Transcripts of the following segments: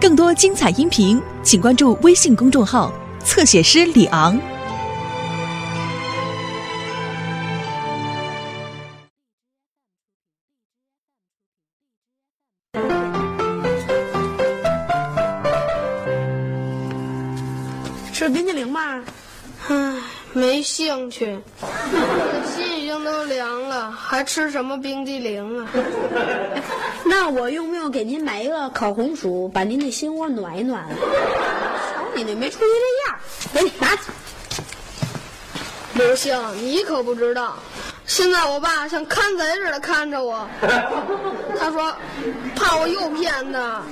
更多精彩音频，请关注微信公众号“侧写师李昂”。吃冰淇淋吗？唉，没兴趣，都凉了，还吃什么冰激凌啊？那我用不用给您买一个烤红薯，把您的心窝暖一暖？瞧你那没出息的样儿，给你拿去。刘星，你可不知道，现在我爸像看贼似的看着我，他说怕我又骗他。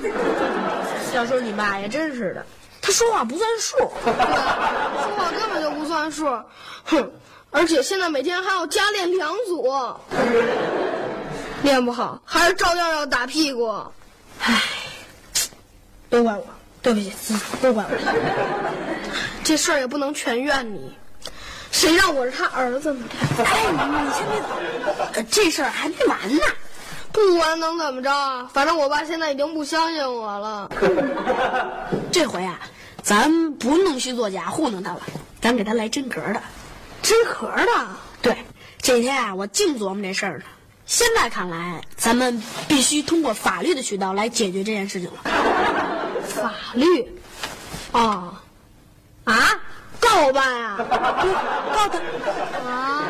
要说你爸也真是的，他说话不算数。对，说话根本就不算数，哼！而且现在每天还要加练两组，练不好还是照样要打屁股。唉，都怪我，对不起，嗯都怪我。这事儿也不能全怨你，谁让我是他儿子呢？哎，你你先别走，呃这事儿还没完呢。不管能怎么着啊，反正我爸现在已经不相信我了。这回啊，咱不弄虚作假糊弄他了，咱给他来真格的。真壳的，对，这几天啊，我净琢磨这事儿呢。现在看来，咱们必须通过法律的渠道来解决这件事情了。法律，哦，啊，告我爸呀？对，告他。啊？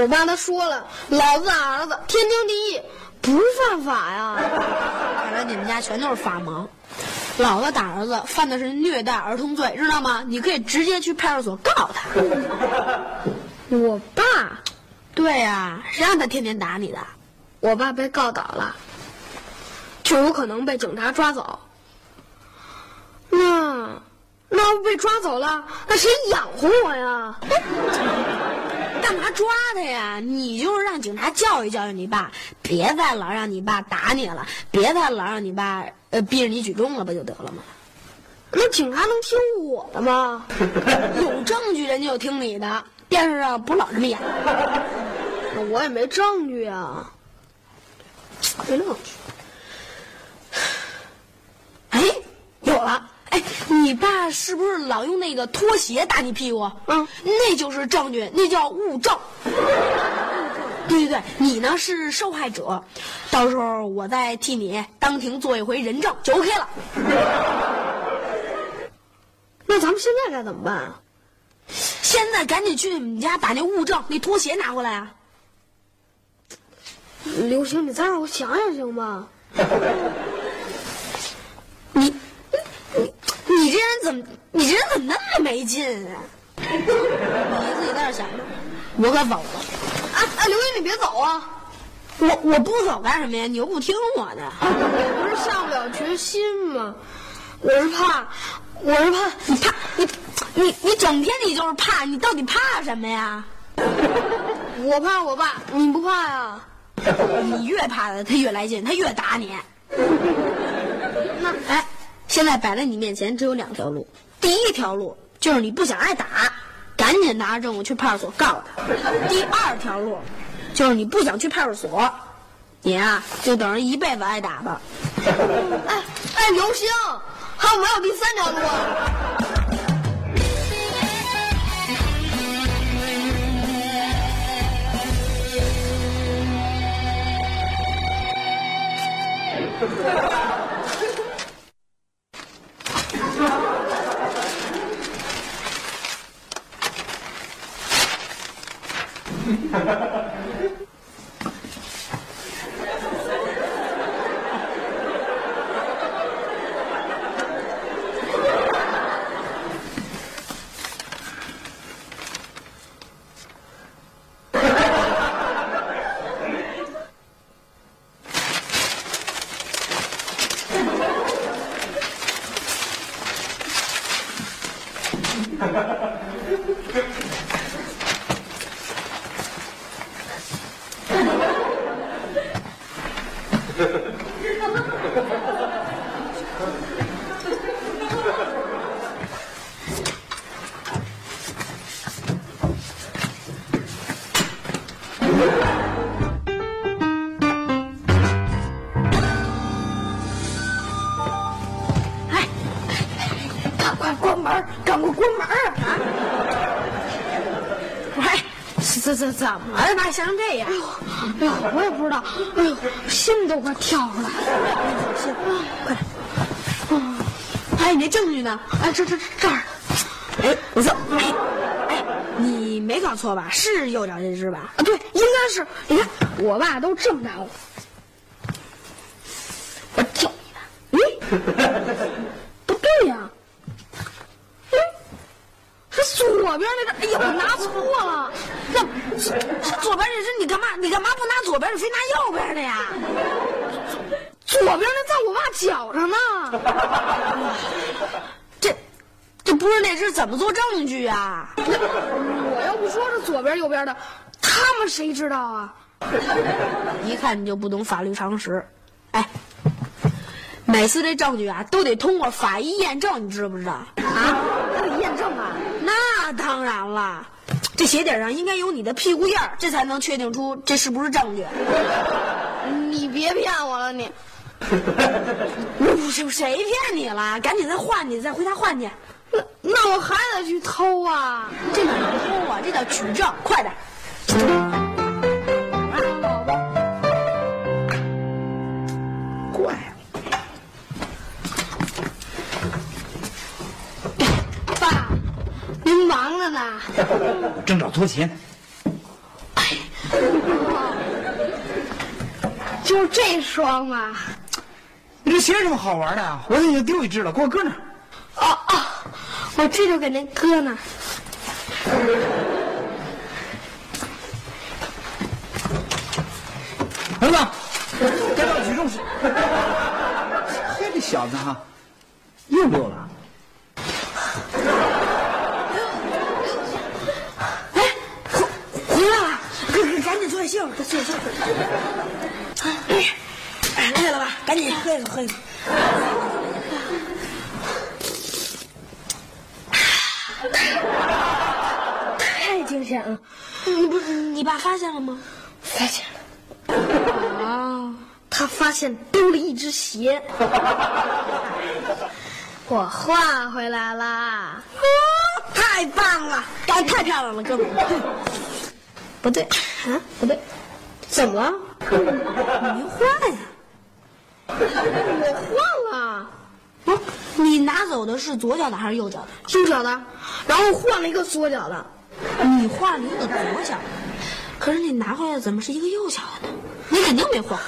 我爸他说了，老子打儿子天经地义，不犯法呀。看来你们家全都是法盲。老子打儿子犯的是虐待儿童罪，知道吗？你可以直接去派出所告他。我爸，对呀、谁让他天天打你的？我爸被告倒了，就有可能被警察抓走。那，那要被抓走了，那谁养活我呀？干嘛抓他呀？你就是让警察教育教育你爸，别再老让你爸打你了，别再老让你爸呃逼着你举重了，不就得了吗？那警察能听我的吗？有证据人家就听你的，电视上不老这么演。那我也没证据啊。没证据。哎，有了！哎，你爸是不是老用那个拖鞋打你屁股？嗯，那就是证据，那叫物证。对对对，你呢是受害者，到时候我再替你当庭做一回人证就 OK 了。那咱们现在该怎么办啊？现在赶紧去你们家把那物证、那拖鞋拿过来啊！刘星，你再让我想想行吗？你你你这人怎么你这人怎么那么没劲啊？你自己在这儿想着，我可走了。哎哎，刘英，你别走啊！我我不走干什么呀？你又不听我的。我不是下不了决心吗？我是怕，我是怕你怕你你你整天你就是怕，你到底怕什么呀？我怕我爸，你不怕呀？你越怕他，他越来劲，他越打你。那哎，现在摆在你面前只有两条路，第一条路就是你不想挨打，赶紧拿着证物去派出所告他；第二条路就是你不想去派出所，你啊就等着一辈子挨打吧。哎哎，刘星，还有没有第三条路啊？怎么了？咋像这样？哎呦，我也不知道，哎呦，心都快跳出来了。行，快点。哎，你那证据呢？哎，这这这这儿，哎，不错。哎，你没搞错吧？是右脚这只吧？啊，对，应该是。你看，我爸都这么大了，我叫你呢。嗯，不对呀、嗯，是左边那只。哎呦，拿错了。那这左边这只，你干嘛？你干嘛不拿左边，你非拿右边的呀？左边那在我爸脚上呢。这这不是那只，怎么做证据啊？我要不说是左边右边的，他们谁知道啊？一看你就不懂法律常识。哎，每次这证据啊，都得通过法医验证，你知不知道？啊，还得验证啊。那当然了，这鞋底上应该有你的屁股印儿，这才能确定出这是不是证据。你别骗我了，你。不是谁骗你了？赶紧再换去，再回家换去。那那我还得去偷啊！这哪能偷啊？这叫取证，快点！我 正找拖鞋呢。就这双嘛。你这鞋有什么好玩的啊？我已经丢一只了，给我搁那儿。哦哦，我这就给您搁那儿。儿子，该到举重室。嘿，这小子哈，又溜了。紧坐坐下歇会儿。哎，累了吧？赶紧喝一口，喝一口。太惊险了，你不是你爸发现了吗？发现了。啊，他发现丢了一只鞋，我换回来啦。太棒了，干太漂亮了，哥们。不对，啊，不对，怎么了？你没换呀？我换了，不是，你拿走的是左脚的还是右脚的？右脚的，然后换了一个左脚的。你换了一个左脚，可是你拿回来的怎么是一个右脚的呢？你肯定没换。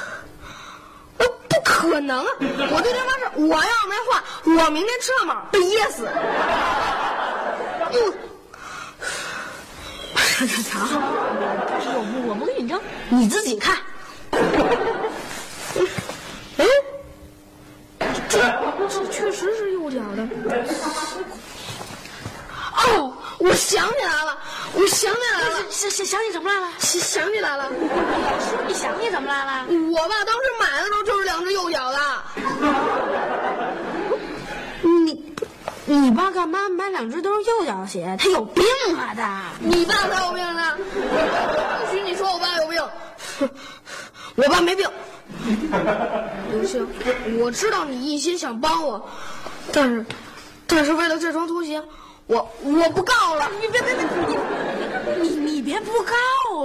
呃，不可能啊！我对他发誓，我要是没换，我明天吃汉堡被噎死。嗯，瞧，我不我不跟你争，你自己看。哎，这这确实是右脚的。哦，我想起来了，我想起来了，想想想起什么来了？想想起来了。说你想起什么来了？我爸当时买的时候就是两只右脚的。你你爸干嘛买两只都是右脚鞋？他有病啊他！你爸才有病呢！不许你说我爸有病，我爸没病。刘星，我知道你一心想帮我，但是，但是为了这双拖鞋，我我不告了。你别别别你你你别不告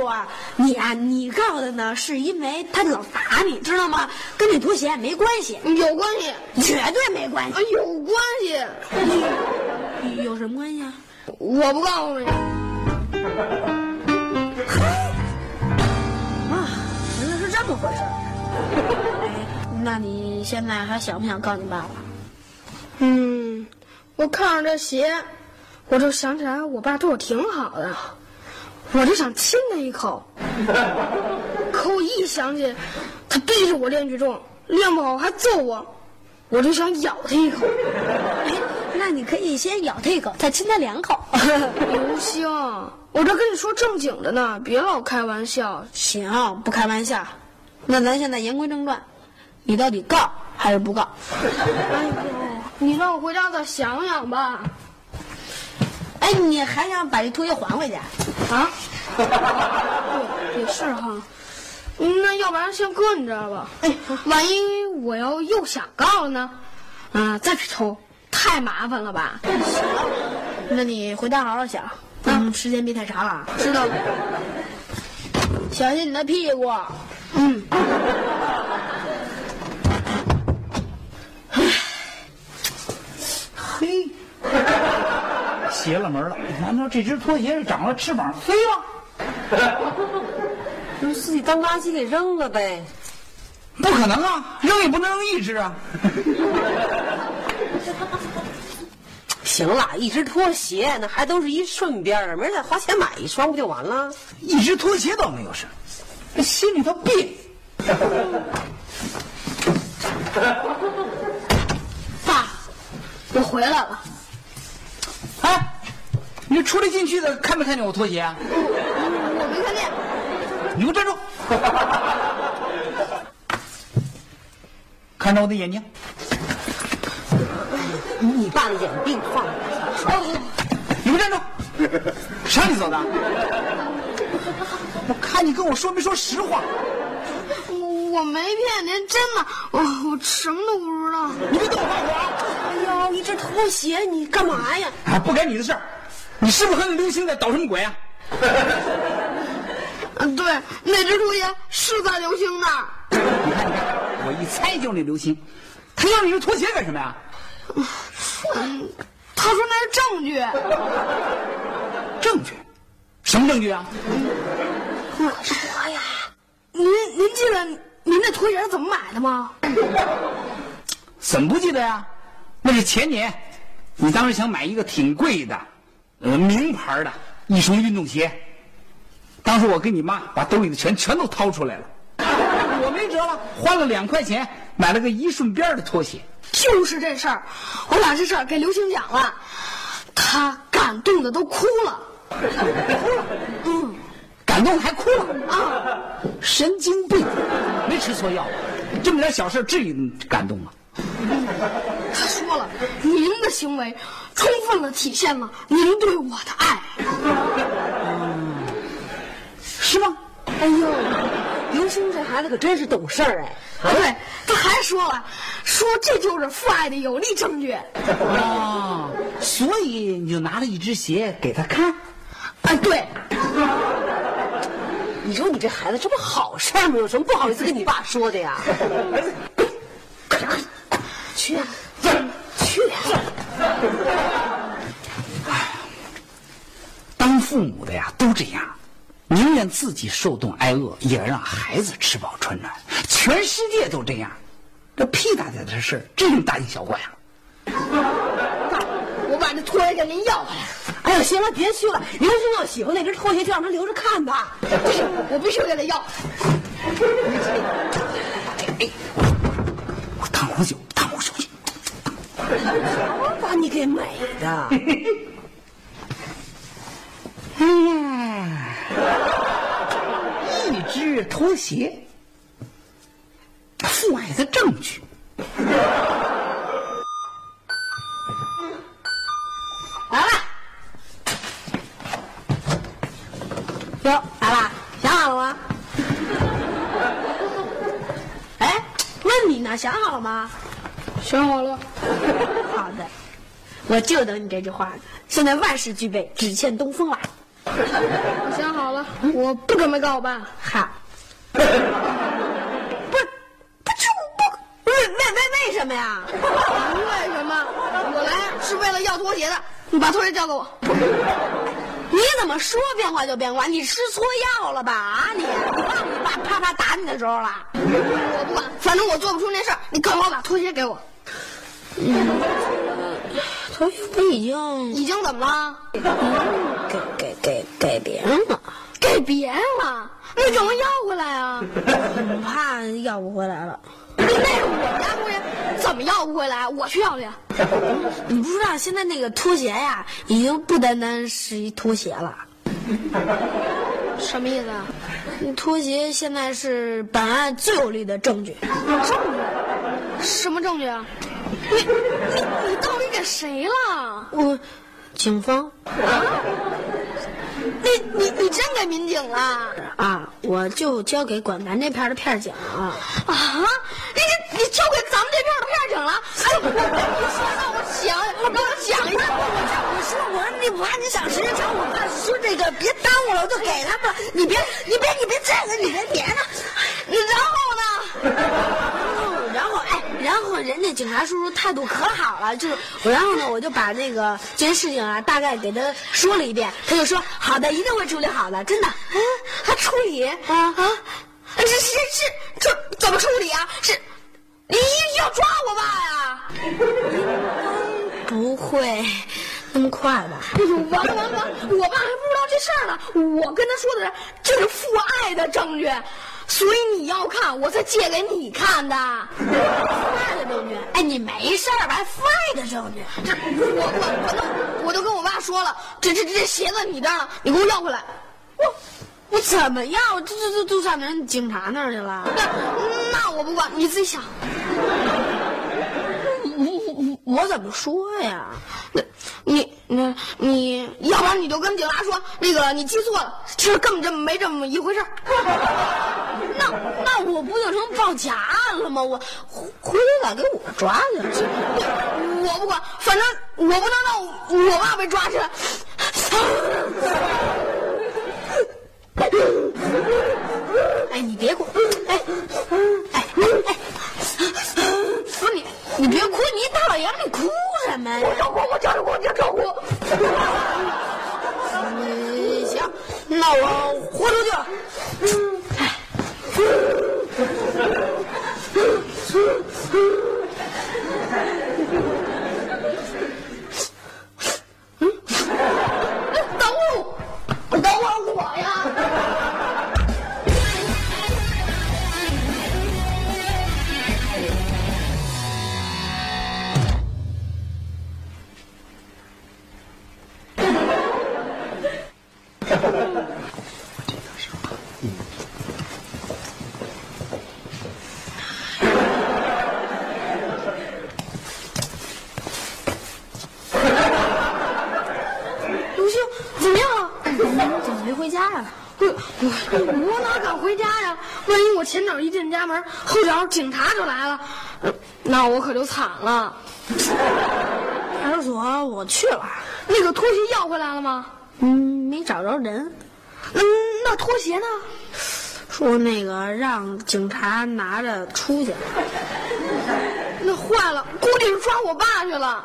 啊！你啊，你告的呢，是因为他老打你，知道吗？跟你拖鞋没关系，有关系，绝对没关啊系。，有关系。有什么关系啊？我不告诉你。啊，原来是这么回事那你现在还想不想告你爸爸？嗯，我看着这鞋，我就想起来我爸对我挺好的，我就想亲他一口。可我一想起他逼着我练举重，练不好还揍我，我就想咬他一口。哎，那那你可以先咬他一口，再亲他两口。刘星，我这跟你说正经的呢，别老开玩笑。行，不开玩笑。那咱现在言归正传，你到底告还是不告？哎呦，你让我回家再想想吧。哎，你还想把这拖鞋还回去？啊？也是哈。那要不然先搁你这儿吧。哎，万一我要又想告了呢？啊，再去偷，太麻烦了吧？行，那你回家好好想。嗯，时间别太长了。知道了。小心你的屁股。嗯。邪了门了！难道这只拖鞋是长了翅膀飞了？就自己当垃圾给扔了呗？不可能啊，扔也不能扔一只啊！行了，一只拖鞋那还都是一顺边儿，没事花钱买一双不就完了？一只拖鞋倒没有事，这心里头别。爸，我回来了。哎，你出来进去的看没看见我拖鞋啊？我没看见。你给我站住！看着我的眼睛。你爸的眼病犯了。你给我站住！谁让你走的？我看你跟我说没说实话。我我没骗您，真的，我我什么都不知道。你别跟我发火！哎呦，一只拖鞋，你干嘛呀？啊，不该你的事儿。你 是不是和那刘星在捣什么鬼啊？嗯，对，那只拖鞋是在刘星那儿。你看，你看，我一猜就是那刘星。他要你这拖鞋干什么呀？嗯，他说那是证据。证据？什么证据啊？我说呀，您您记得您那拖鞋是怎么买的吗？怎么不记得呀？那是前年，你当时想买一个挺贵的，呃，名牌的一双运动鞋。当时我跟你妈把兜里的钱全都掏出来了，我没辙了，花了两块钱买了个一顺边的拖鞋。就是这事儿，我把这事儿给刘星讲了，他感动的都哭了。哭了，嗯，感动还哭了啊！神经病，没吃错药，这么点小事至于感动吗？他说了，您的行为充分的体现了您对我的爱。是吗？哎呦，刘星这孩子可真是懂事儿哎！对，他还说了，说这就是父爱的有力证据。哦，所以你就拿了一只鞋给他看。啊，对。你说你这孩子，这不好事儿吗？有什么不好意思跟你爸说的呀？去，去。当父母的呀，都这样。宁愿自己受冻挨饿，也要让孩子吃饱穿暖。全世界都这样，这屁大点的事，这种大惊小怪啊！爸，我把这拖鞋给您要回来。哎呦，行了，别去了。刘星要喜欢那只拖鞋，就让他留着看吧。不行，我必须给他要。哎，我我把你给美的。哎呀，一只拖鞋，父爱的证据。来了，哟，来了，想好了吗？哎，问你呢，想好了吗？想好了。好的，我就等你这句话呢。现在万事俱备，只欠东风了。我想好了，我不准备告我爸。好，不是，不就不为为为为什么呀？为什么？我来是为了要拖鞋的。你把拖鞋交给我。你怎么说变化就变化？你吃错药了吧？啊你！你忘了你爸啪啪打你的时候了？我不管，反正我做不出那事儿。你赶快把拖鞋给我。嗯，拖鞋不已经已经怎么了？给给给给别人了，给别人了，那怎么要回来啊？怕要不回来了。那是我家拖鞋，怎么要不回来？我去要去。你不知道现在那个拖鞋呀，已经不单单是一拖鞋了。什么意思啊？拖鞋现在是本案最有力的证据证据。什么证据啊？你你你到底给谁了？我，警方 啊你你你真给民警了？啊，我就交给管咱这片的片警了。啊！你你你交给咱们这片的片警了？哎呦，你说让我想，让我想一下。我说我说你我怕你想时间长，我怕说这个别耽误了，我就给他吧。你别你别你别这个，你别别的。然后呢？然后哎，然后人家警察叔叔态度可好了，就是我，然后呢，我就把那个这件事情啊，大概给他说了一遍，他就说好的，一定会处理好的，真的。嗯，还处理啊啊？这是是这怎么处理啊？是，你要抓我爸呀？不会那么快吧？哎呦，完了完了完了！我爸还不知道这事儿呢。我跟他说的是这是父爱的证据，所以你要看，我才借给你看的。父爱的证据？哎，你没事儿吧？父爱的证据？这我我我都我都跟我爸说了，这这这鞋子你这儿呢，你给我要回来。我我怎么要？这这这都上人警察那儿去了。那那我不管，你自己想。我我我怎么说呀？那，你那你要不然你就跟警察说，那个你记错了，其实根本就没这么一回事儿。那那我不就成报假案了吗？我回回头咋给我抓去？我不管，反正我不能让我爸被抓起来。哎，你别管！哎哎哎！不是你，别哭！你大老爷们，你哭什么呀？我找哭，我找哭，我找哭。嗯，行，那我豁出去了。哎。警察就来了，呃那我可就惨了。派出所我去了，那个拖鞋要回来了吗？嗯，没找着人。嗯，那拖鞋呢？说那个让警察拿着出去。那坏了，估计是抓我爸去了。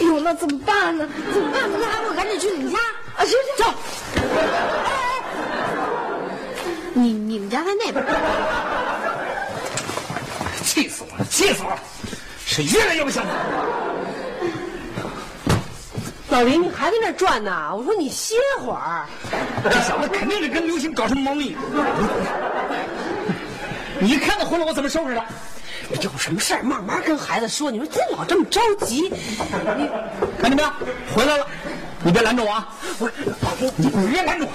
哎呦，那怎么办呢？怎么办？那还不赶紧去你家？啊，行行走。哎哎你你们家在那边。气死我了！气死我了！是越来越不像话。老林，你还在那转呢？我说你歇会儿。这小子肯定是跟刘星搞什么猫腻。你一看他回来，我怎么收拾他？有什么事儿慢慢跟孩子说。你说这老这么着急，你看见没有？回来了，你别拦着我啊！我，你你别拦着我。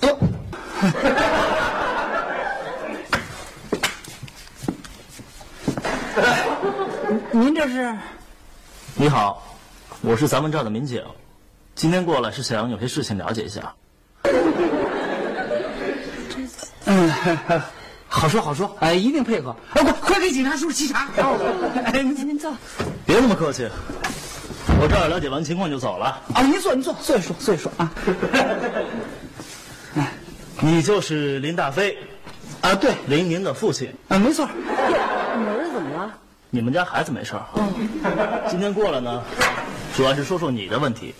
走。您这是？你好，我是咱们这儿的民警，今天过来是想有些事情了解一下。嗯，好说好说，哎，一定配合。哎，快快给警察叔叔沏茶。哎，您您坐。别那么客气，我这儿了解完情况就走了。啊，您坐您坐，坐一说坐一说啊。你就是林大飞，啊，对，林您的父亲。啊，没错。你们家孩子没事儿。今天过来呢，主要是说说你的问题。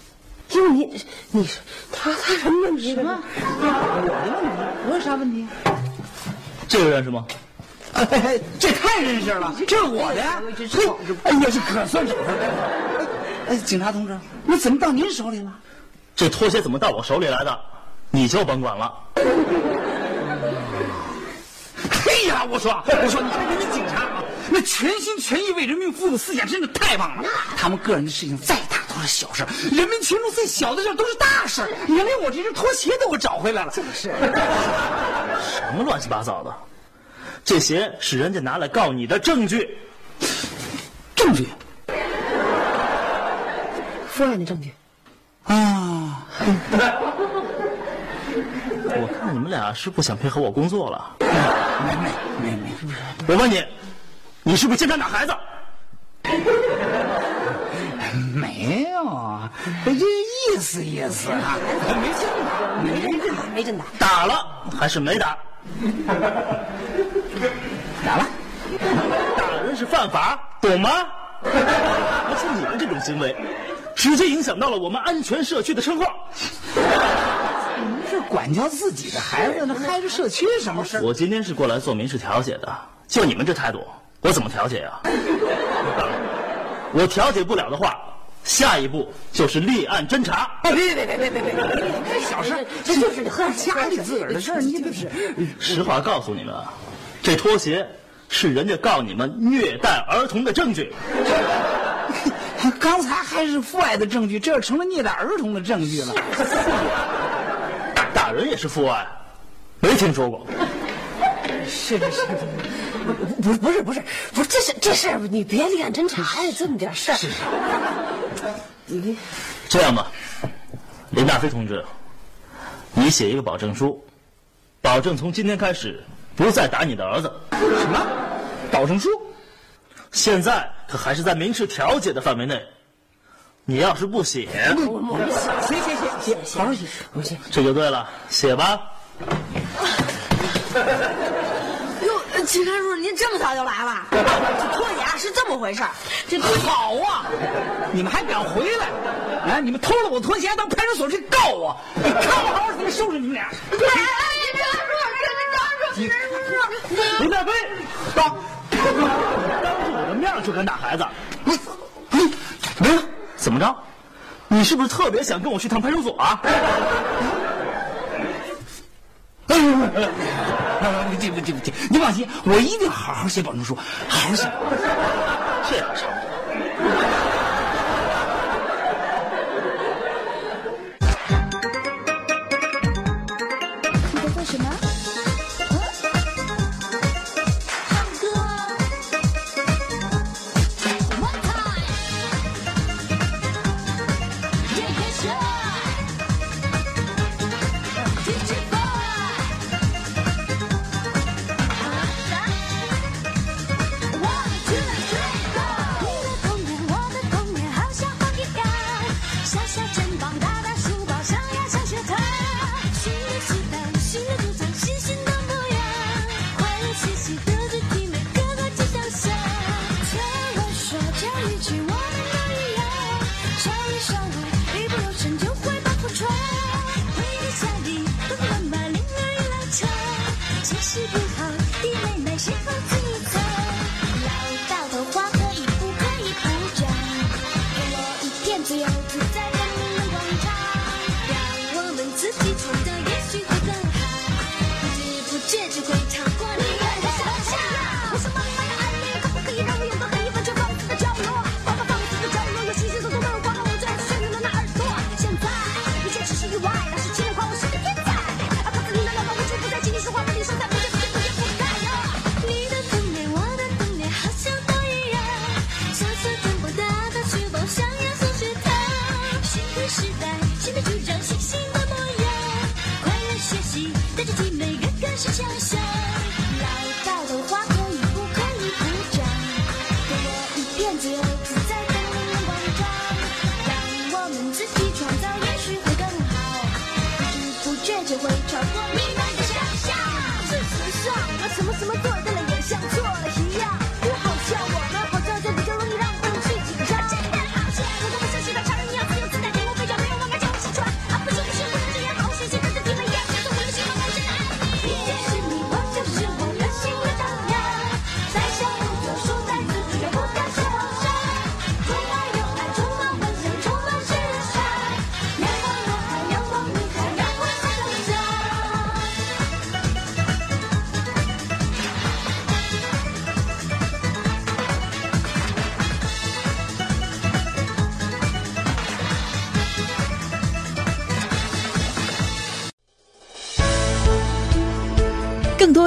因为你你是他他什么问题？什么？我的问题？我有啥问题？这个认识吗？哎，这太认识了，这是我的呀！嘿，哎呀，这可算找着了。哎，警察同志，那怎么到您手里了？这拖鞋怎么到我手里来的？你就甭管了。嘿，呀！我说，我说，你看人家警察啊，那全心全意为人民服务的思想真的太棒了。他们个人的事情再大都是小事，人民群众最小的事都是大事。你看，连我这只拖鞋都给我找回来了。就是，什么乱七八糟的？这鞋是人家拿来告你的证据。证据父爱的证据。啊，我看你们俩是不想配合我工作了。没没没没，我问你，你是不是经常打孩子？没有啊，这意思意思啊，没劲打，没真打，没真打。打了还是没打？打了。打人是犯法，懂吗？而且你们这种行为，直接影响到了我们安全社区的称号。你们是管教自己的孩子，那害着社区什么事儿？我今天是过来做民事调解的，就你们这态度，我怎么调解呀、我调解不了的话，下一步就是立案侦查。别别别别别别别！小事，这就是你喝点家里自个儿的事儿，你这是。实话告诉你们，啊，这拖鞋是人家告你们虐待儿童的证据。刚才还是父爱的证据，这要成了虐待儿童的证据了。打人也是父爱，没听说过。是的是是，不不是不是不是，这是这事儿你别立案侦查呀，这么点事儿。你这样吧，林大飞同志，你写一个保证书，保证从今天开始不再打你的儿子。什么？保证书？现在可还是在民事调解的范围内，你要是不写，我我们写写写写写，好好写。我写。这就对了，写吧。哟，秦开叔，您这么早就来了？这拖鞋啊是这么回事儿，这好啊！你们还敢回来？啊！你们偷了我拖鞋，到派出所去告我！你看我好好怎么收拾你们俩！林大飞，当当着我的面就敢打孩子，你你没了？怎么着？你是不是特别想跟我去趟派出所啊？不不急不急不急，你放心，我一定好好写保证书，好好写。这样差不